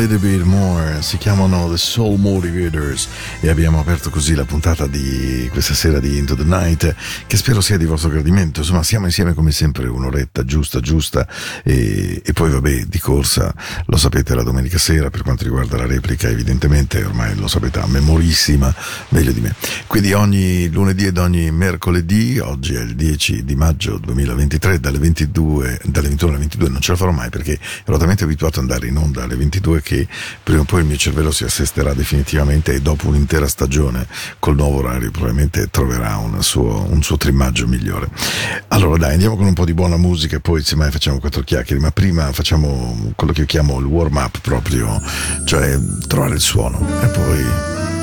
Little Bit More si chiamano The Soul Motivators e abbiamo aperto così la puntata di questa sera di Into the Night che spero sia di vostro gradimento. Insomma siamo insieme come sempre un'oretta giusta giusta e, e poi vabbè di corsa lo sapete la domenica sera per quanto riguarda la replica evidentemente ormai lo sapete a memorissima meglio di me. Quindi ogni lunedì ed ogni mercoledì oggi è il 10 di maggio 2023 dalle 22 dalle 21 alle 22 non ce la farò mai perché ero talmente abituato ad andare in onda alle 22 che prima o poi il mio cervello si assesterà definitivamente e dopo un'intera stagione col nuovo orario probabilmente troverà un suo, un suo trimmaggio migliore. Allora dai, andiamo con un po' di buona musica e poi semmai facciamo quattro chiacchiere, ma prima facciamo quello che io chiamo il warm up proprio, cioè trovare il suono e poi...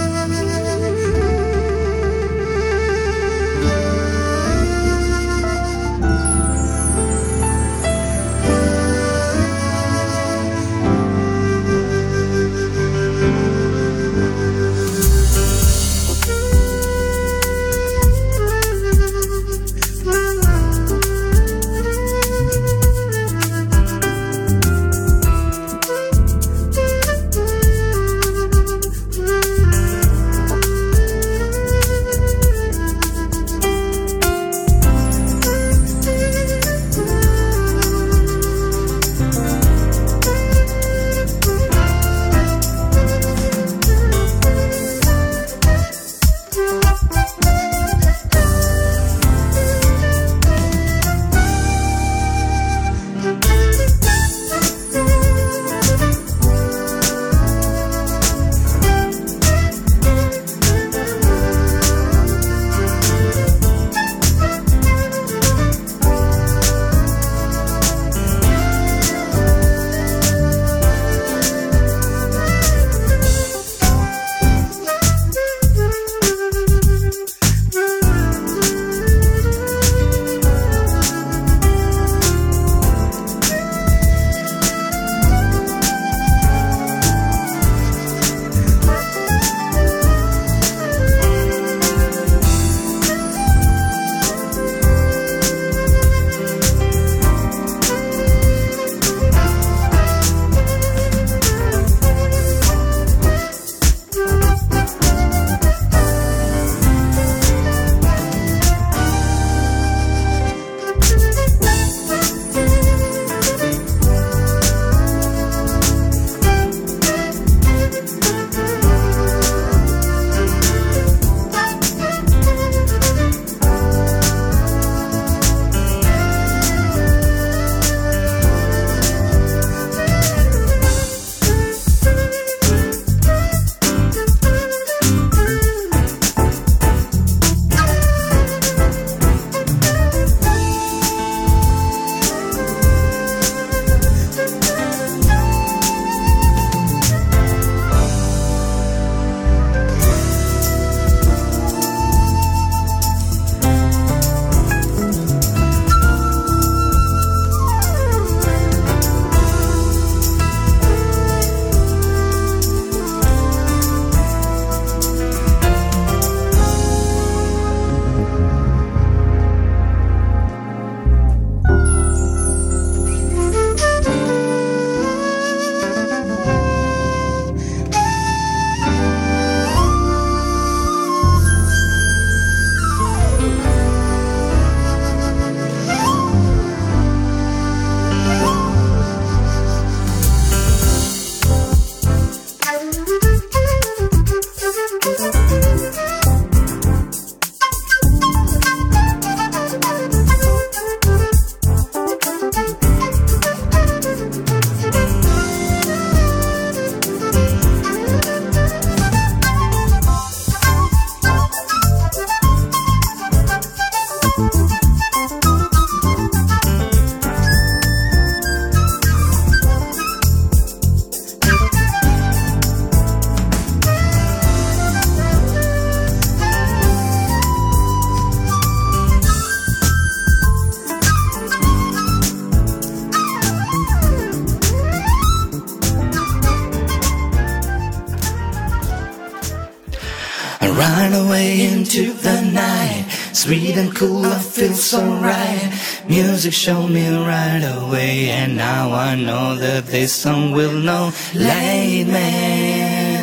Run away into the night, sweet and cool, I feel so right. Music showed me right away, and now I know that this song will know. Late me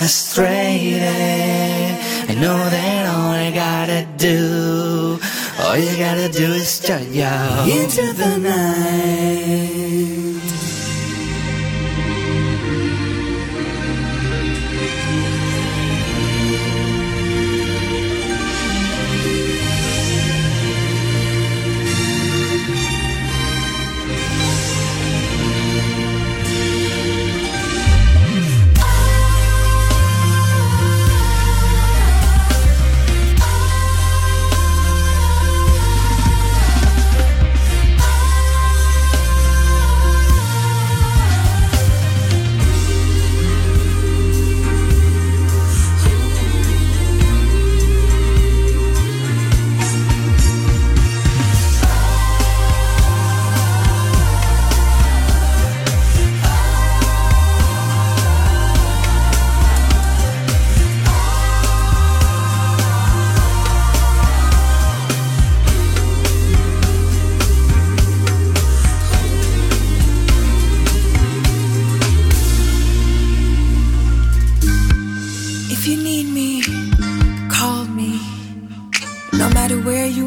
astray day. I know that all I gotta do, all you gotta do is turn your into the night.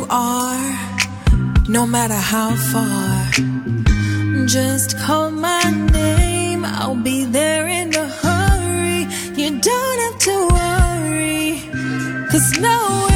are, no matter how far. Just call my name, I'll be there in a hurry. You don't have to worry, cause no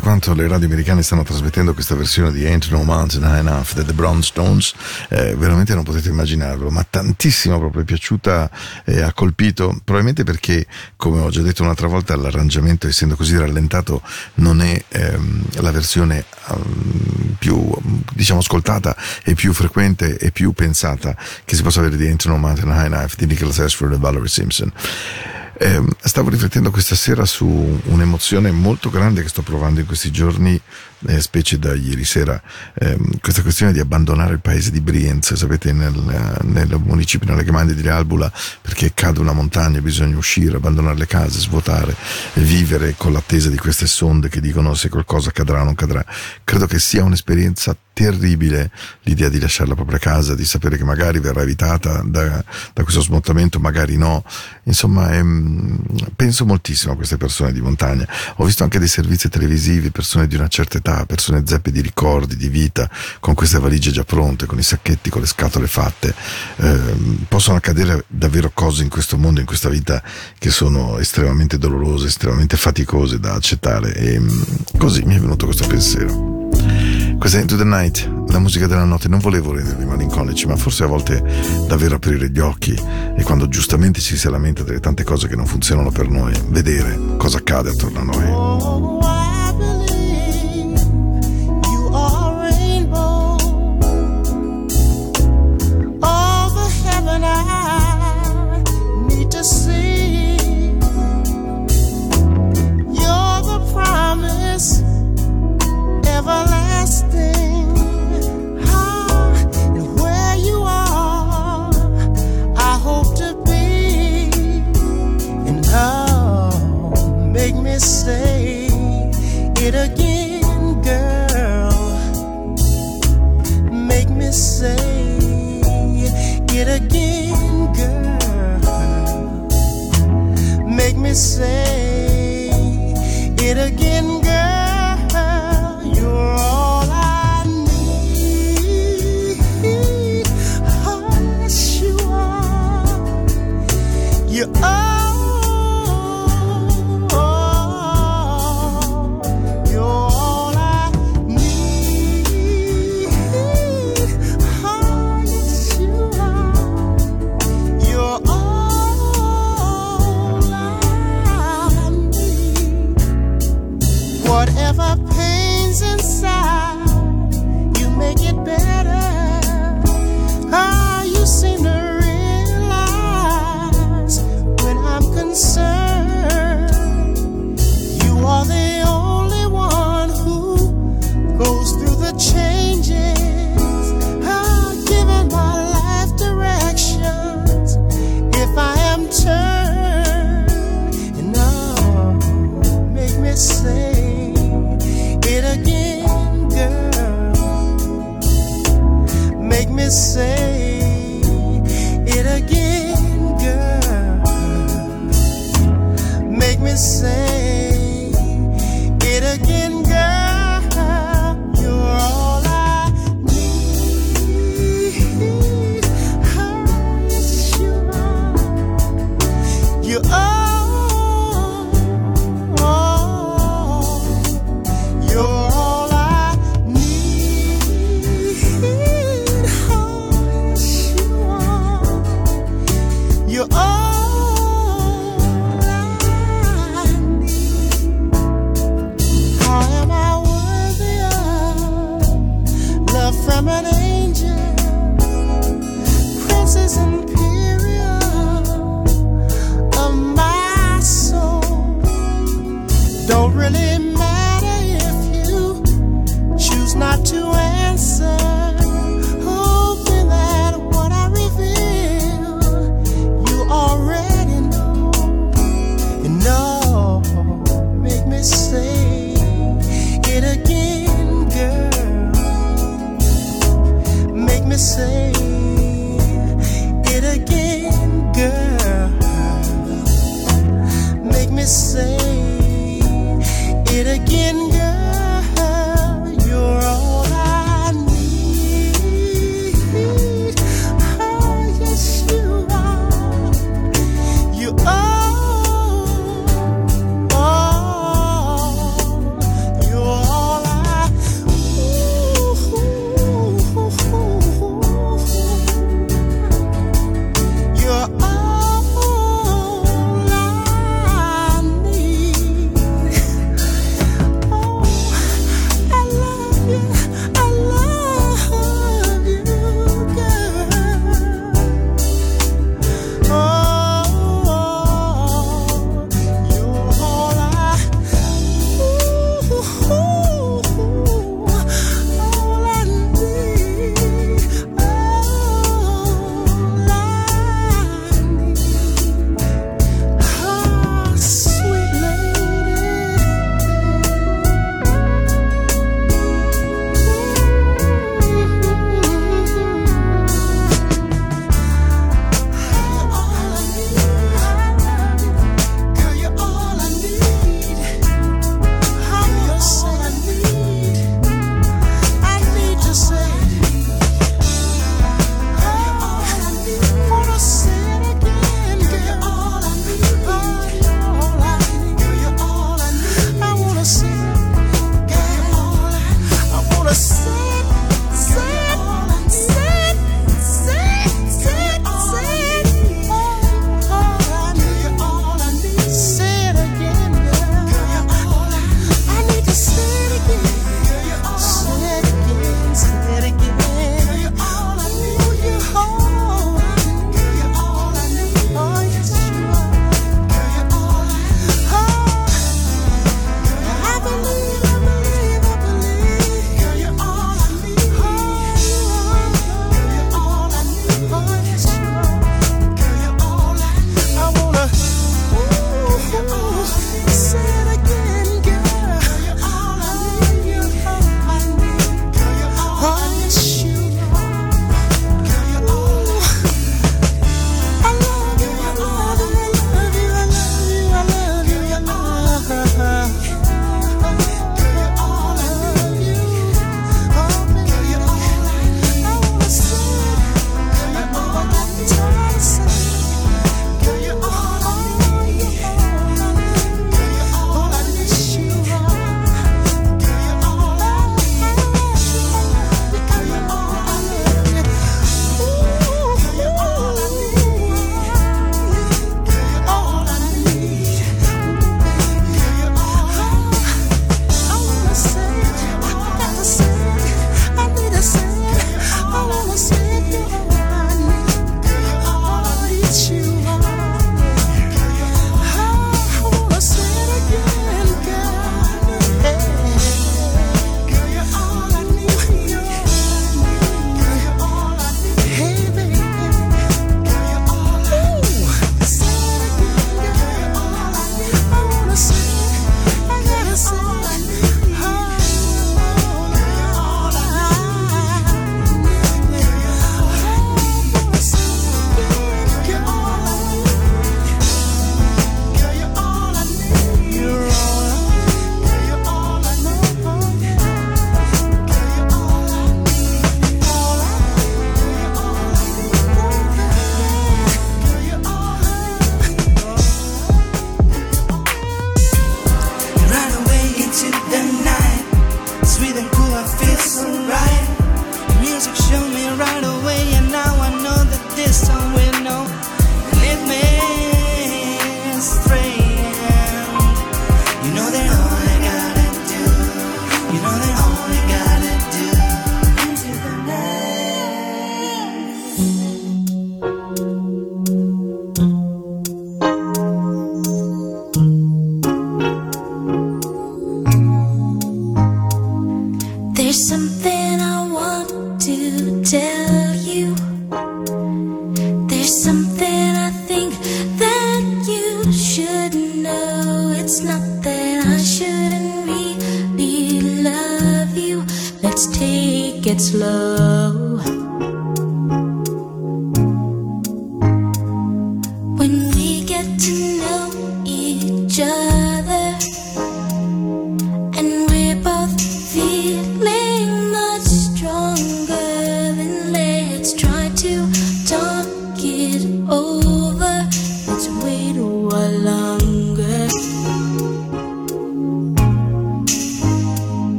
quanto le radio americane stanno trasmettendo questa versione di Ain't No Mountain High Enough delle Brown Stones, eh, veramente non potete immaginarlo, ma tantissimo proprio è piaciuta e ha colpito, probabilmente perché, come ho già detto un'altra volta, l'arrangiamento essendo così rallentato non è ehm, la versione um, più diciamo ascoltata e più frequente e più pensata che si possa avere di Ain't No Mountain High Enough di Nicholas Ashford e Valerie Simpson. Eh, stavo riflettendo questa sera su un'emozione molto grande che sto provando in questi giorni, eh, specie da ieri sera, eh, questa questione di abbandonare il paese di Brienz, sapete, nel, nel municipio, nelle Gmande di Albula, perché cade una montagna, bisogna uscire, abbandonare le case, svuotare, vivere con l'attesa di queste sonde che dicono se qualcosa accadrà o non cadrà. Credo che sia un'esperienza terribile l'idea di lasciare la propria casa, di sapere che magari verrà evitata da, da questo smottamento, magari no. Insomma, è, penso moltissimo a queste persone di montagna. Ho visto anche dei servizi televisivi, persone di una certa età, persone zeppe di ricordi, di vita, con queste valigie già pronte, con i sacchetti, con le scatole fatte. Eh, possono accadere davvero cose in questo mondo, in questa vita, che sono estremamente dolorose, estremamente faticose da accettare. E così mi è venuto questo pensiero. Questa è Into the Night, la musica della notte. Non volevo rendervi malinconici, ma forse a volte davvero aprire gli occhi e quando giustamente ci si lamenta delle tante cose che non funzionano per noi, vedere cosa accade attorno a noi. Say it again, girl. Make me say it again, girl. Make me say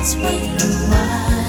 its way.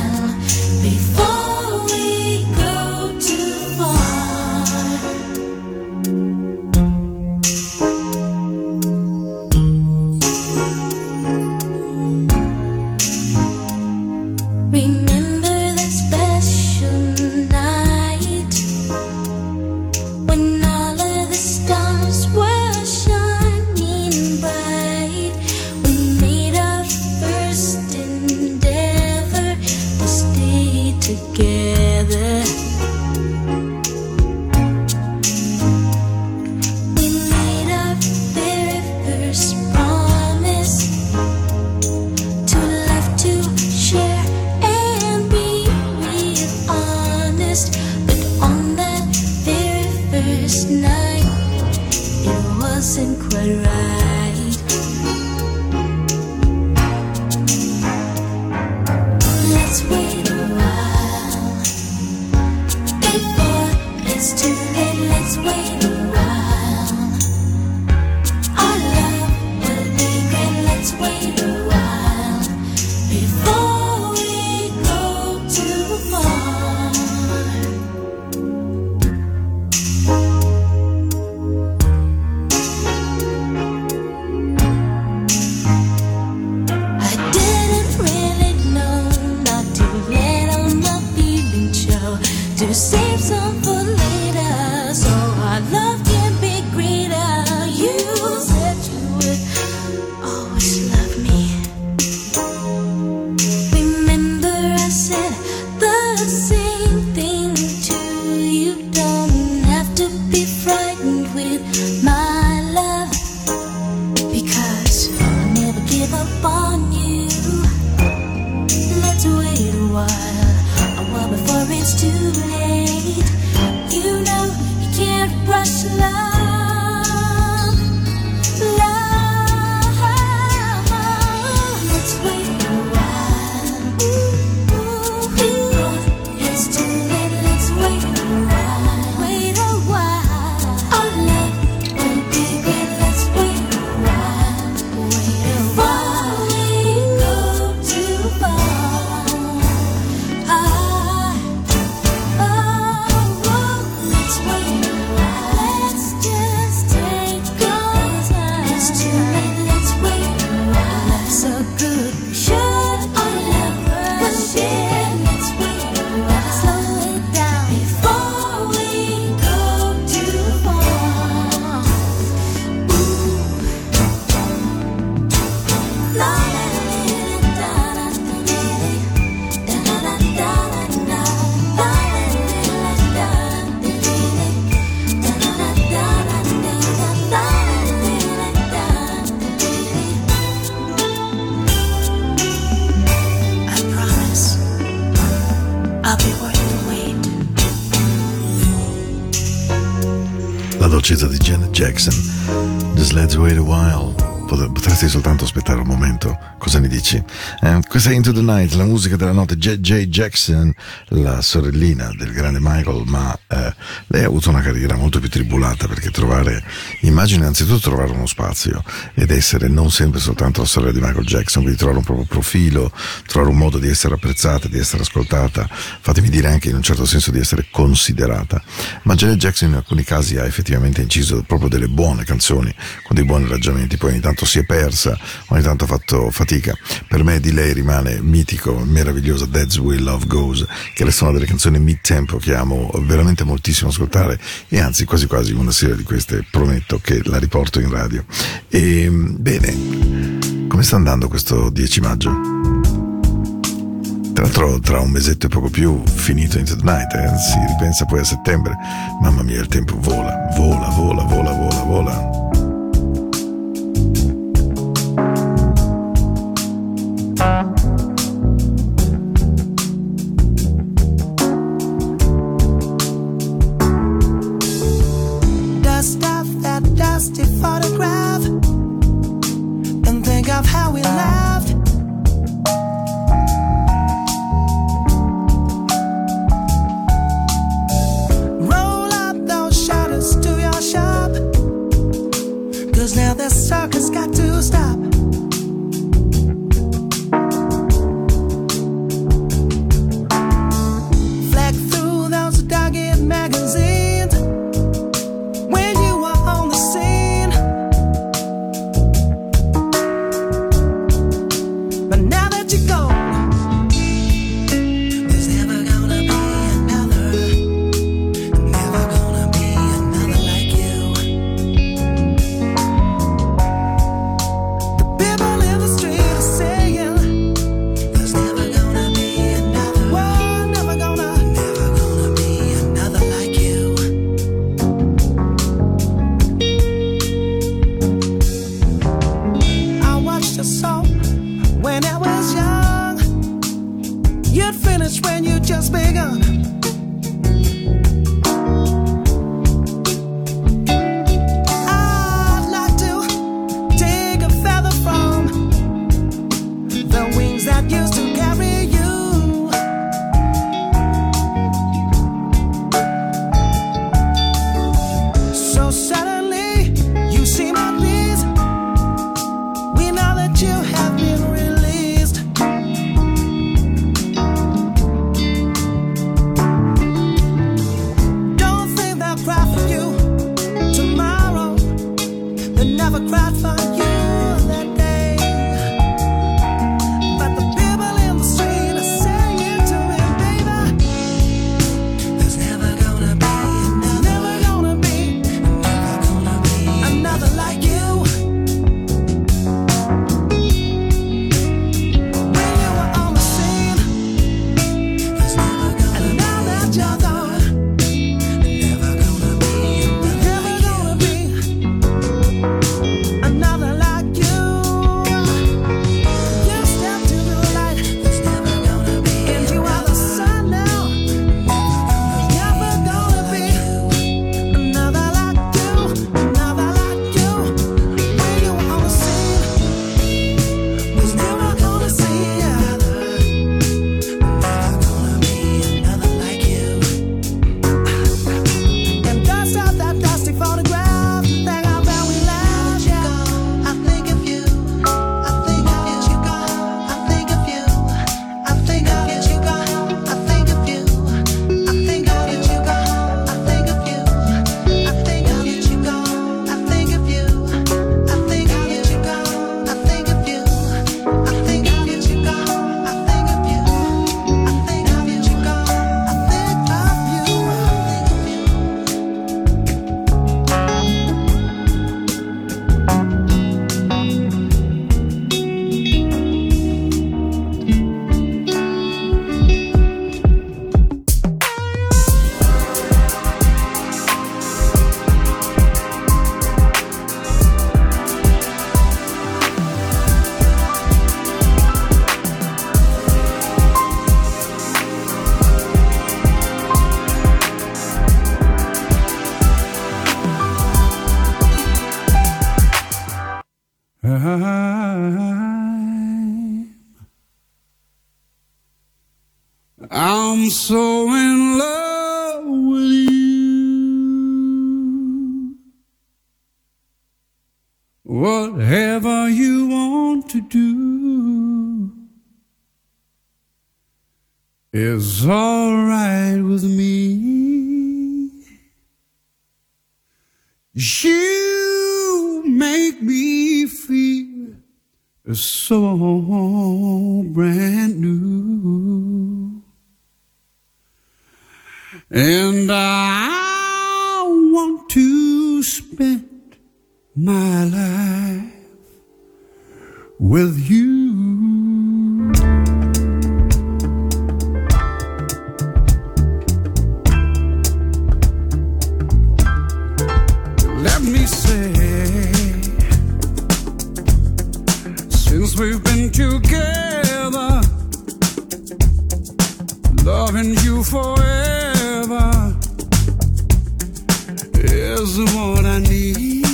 Questa è Into the Night, la musica della notte. J.J. Jackson, la sorellina del grande Michael, ma eh, lei ha avuto una carriera molto più tribulata perché trovare, immagino innanzitutto trovare uno spazio ed essere non sempre soltanto la sorella di Michael Jackson, quindi trovare un proprio profilo, trovare un modo di essere apprezzata, di essere ascoltata, fatemi dire anche in un certo senso di essere considerata. Ma Janet Jackson in alcuni casi ha effettivamente inciso proprio delle buone canzoni, con dei buoni arrangiamenti, poi ogni tanto si è persa, ogni tanto ha fatto fatica. Per me di lei rimane mitico, meravigliosa That's Where Love Goes, che resta una delle canzoni mid-tempo che amo veramente moltissimo ascoltare e anzi quasi quasi una serie di queste prometto che la riporto in radio. E bene, come sta andando questo 10 maggio? Tra l'altro tra un mesetto e poco più finito Into the Night, eh? si ripensa poi a settembre. Mamma mia, il tempo vola, vola, vola, vola, vola, vola. we've been together, loving you forever, is what I need.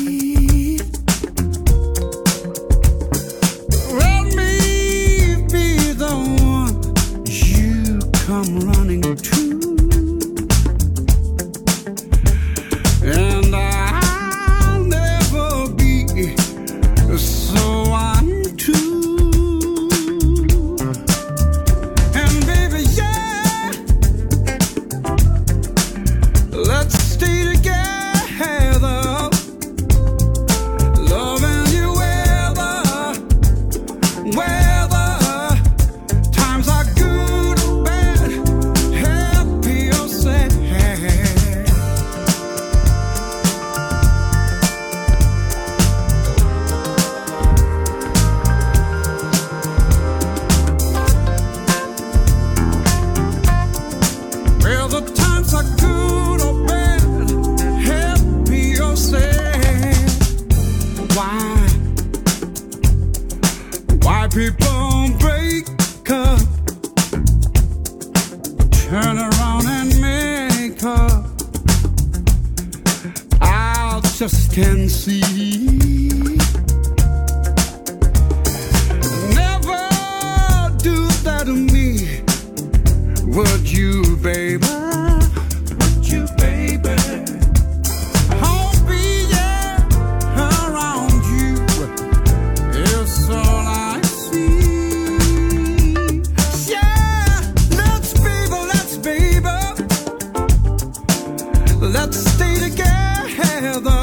Let's stay together.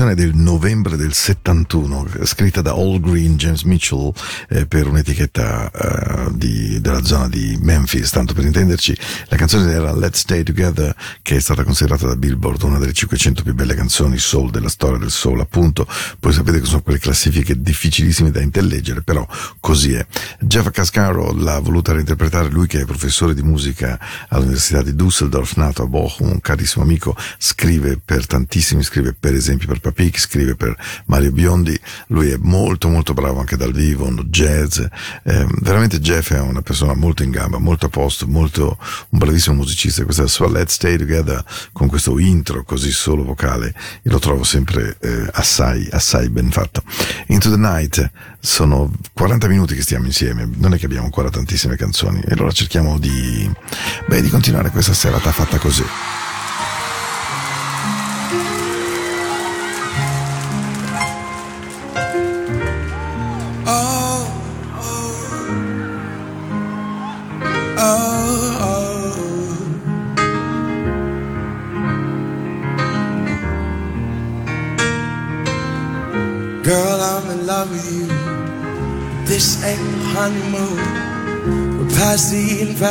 Canzone del novembre del 71, scritta da All Green James Mitchell eh, per un'etichetta eh, di- della zona di Memphis, tanto per intenderci. La canzone era Let's Stay Together, che è stata considerata da Billboard una delle 500 più belle canzoni soul della storia del soul, appunto. Poi sapete che sono quelle classifiche difficilissime da intelleggere, però così è. Jeff Cascaro l'ha voluta reinterpretare lui che è professore di musica all'Università di Düsseldorf, nato a Bochum, un carissimo amico, scrive per tantissimi, scrive per esempio per Papik, scrive per Mario Biondi, lui è molto molto bravo anche dal vivo, jazz, eh, veramente Jeff è una persona molto in gamba, molto a posto, molto, un bravissimo musicista, questa sua Let's Stay Together con questo intro così solo vocale, lo trovo sempre eh, assai, assai ben fatto. Into the Night sono 40 minuti che stiamo insieme, non è che abbiamo ancora tantissime canzoni e allora cerchiamo di, beh, di continuare questa serata fatta così.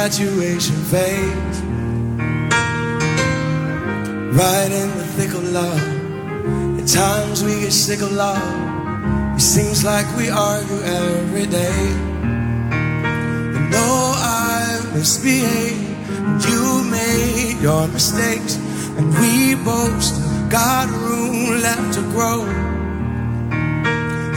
Infatuation phase. Right in the thick of love. At times we get sick of love. It seems like we argue every day. But no misbehave. You made your mistakes, and we both still got room left to grow.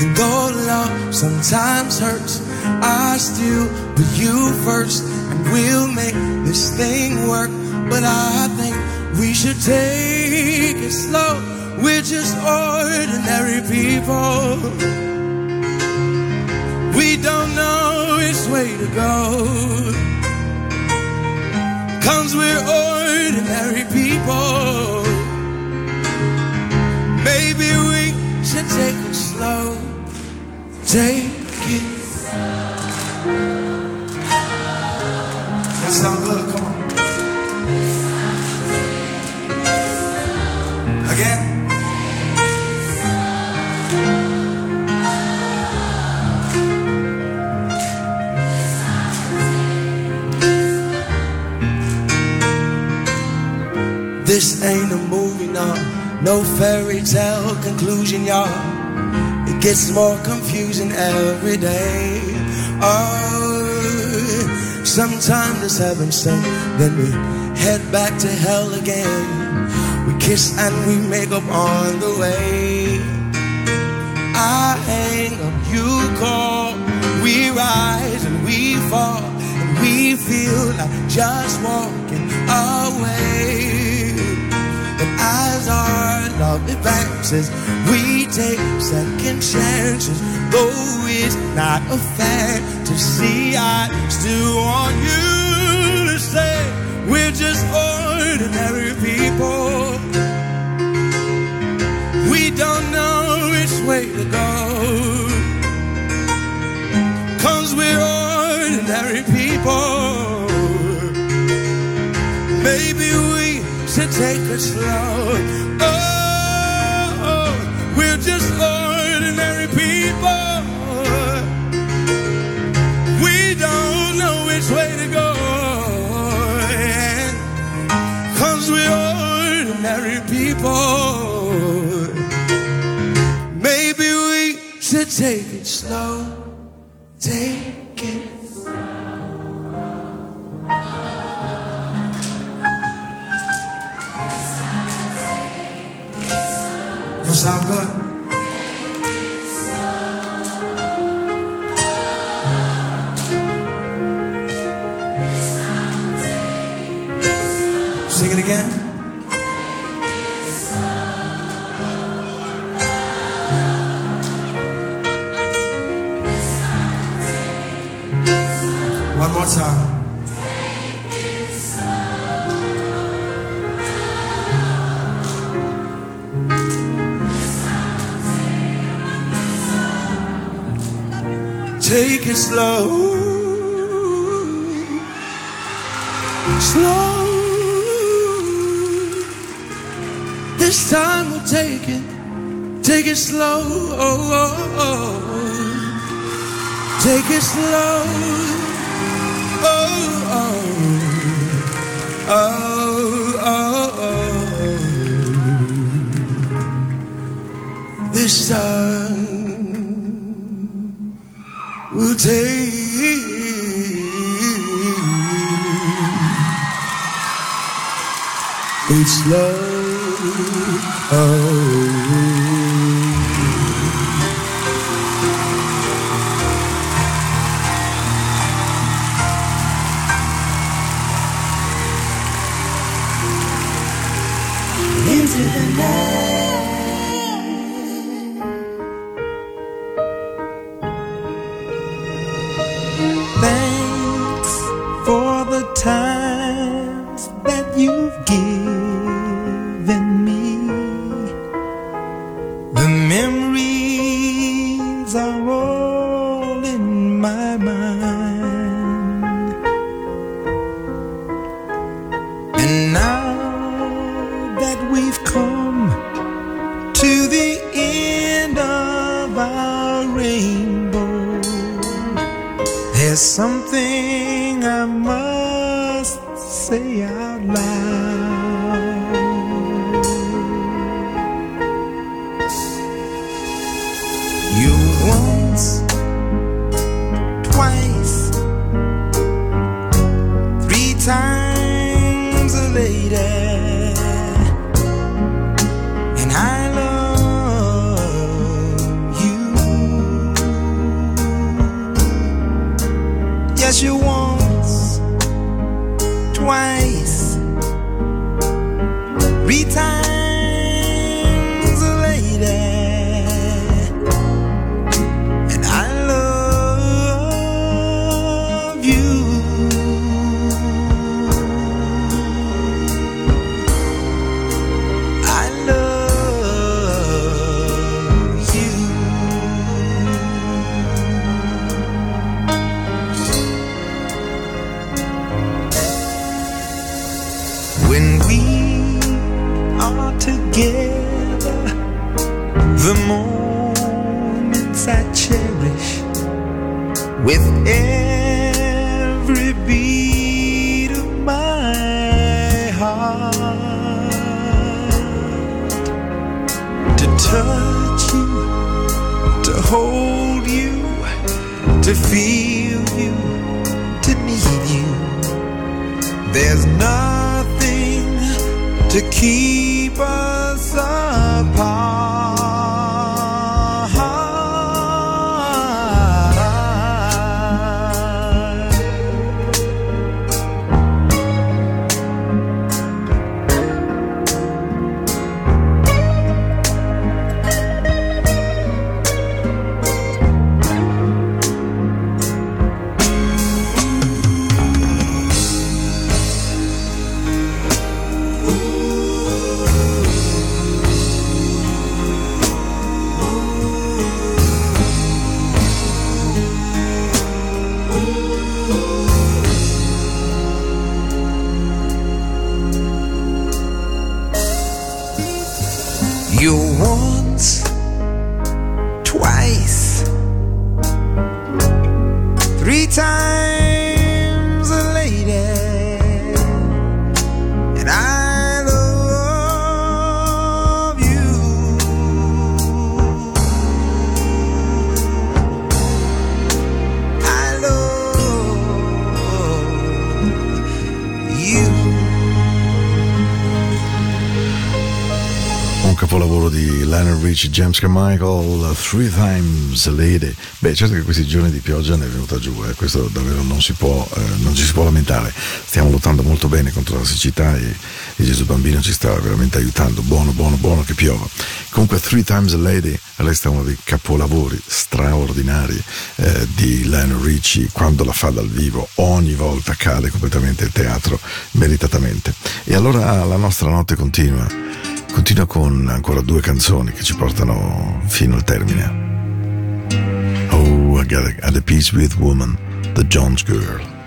And though love sometimes hurts, I still put you first, and we'll make this thing work. But I think we should take it slow. We're just ordinary people. We don't know which way to go. Cause we're ordinary people. Maybe we should take it slow. Take no, fairy tale conclusion, y'all. It gets more confusing every day. Oh, sometimes it's heaven sent, then we head back to hell again. We kiss and we make up on the way. I hang up, you call, we rise and we fall, and we feel like just walking away. As our love advances, we take second chances. Though it's not a fantasy, I still want you to say we're just ordinary people. We don't know which way to go. Cause we're ordinary people. Take it slow. Oh, we're just ordinary people. We don't know which way to go. Cause we're ordinary people. Maybe we should take it slow. Take samba Take it slow. Slow. This time we'll take it. Take it slow. Take it slow. Oh, oh. Oh, oh, oh. This time It's love. Oh. You once, twice, three times a lady, and I love you. Yes, you want. Rich, James Carmichael, Three Times Lady. Beh, certo che questi giorni di pioggia ne è venuta giù, eh, questo davvero non si può, eh, non ci si può lamentare. Stiamo lottando molto bene contro la siccità e, e Gesù Bambino ci sta veramente aiutando. Buono, buono, buono che piova. Comunque, Three Times Lady resta uno dei capolavori straordinari eh, di Lionel Richie quando la fa dal vivo ogni volta cade completamente il teatro meritatamente e allora la nostra notte continua continua con ancora due canzoni che ci portano fino al termine. Oh I got a, had a peace with woman The Jones Girl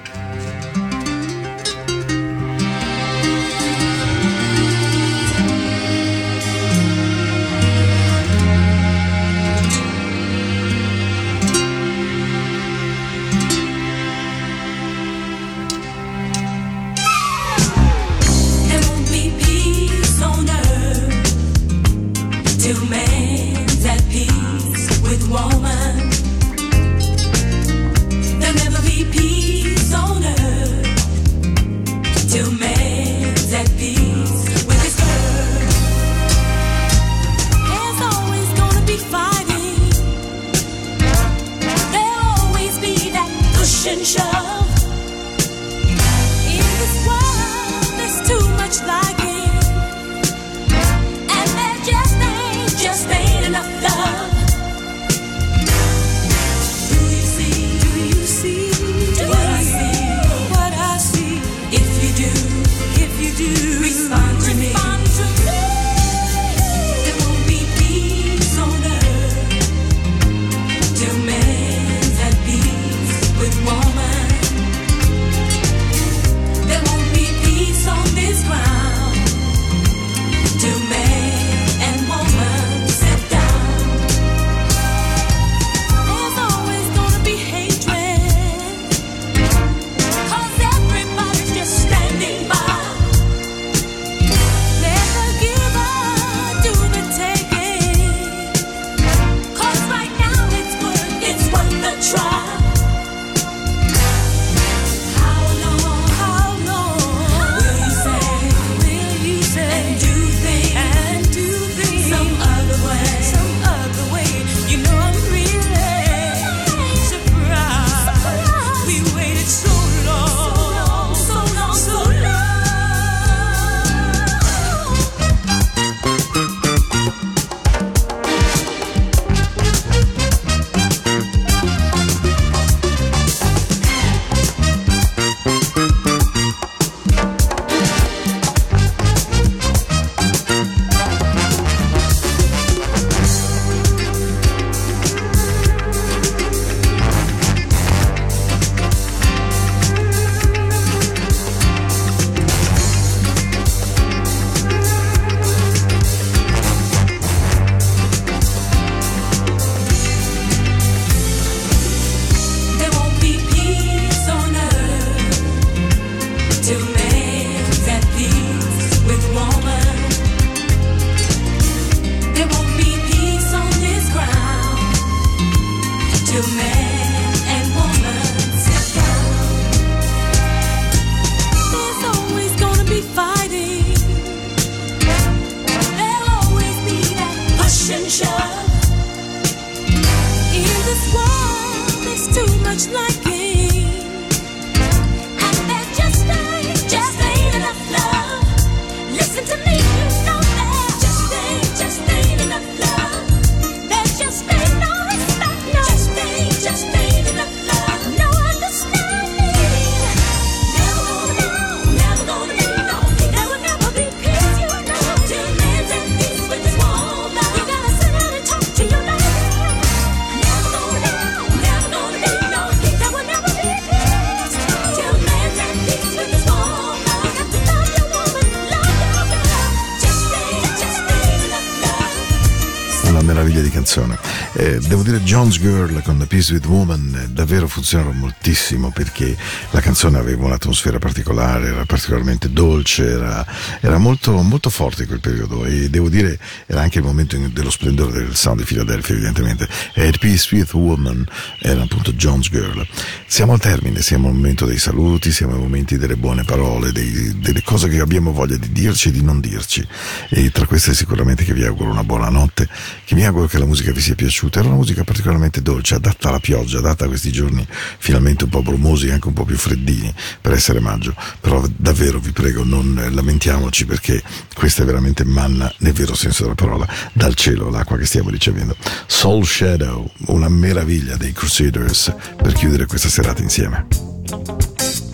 Girl con The Peace with Woman eh, davvero funzionava moltissimo perché la canzone aveva un'atmosfera particolare, era particolarmente dolce, era, era molto, molto forte in quel periodo e devo dire era anche il momento dello splendore del sound di Philadelphia evidentemente. E The Peace with Woman era appunto John's Girl. Siamo al termine, siamo al momento dei saluti, siamo ai momenti delle buone parole, dei- delle cose che abbiamo voglia di dirci e di non dirci. E tra queste sicuramente che vi auguro una buona notte, che mi auguro che la musica vi sia piaciuta. Era una musica particolarmente dolce, adatta alla pioggia, adatta a questi giorni finalmente un po' brumosi anche un po' più freddini per essere maggio. Però davvero vi prego non lamentiamoci perché questa è veramente manna nel vero senso della parola dal cielo, l'acqua che stiamo ricevendo. Soul Shadow, una meraviglia dei Crusaders per chiudere questa serata insieme.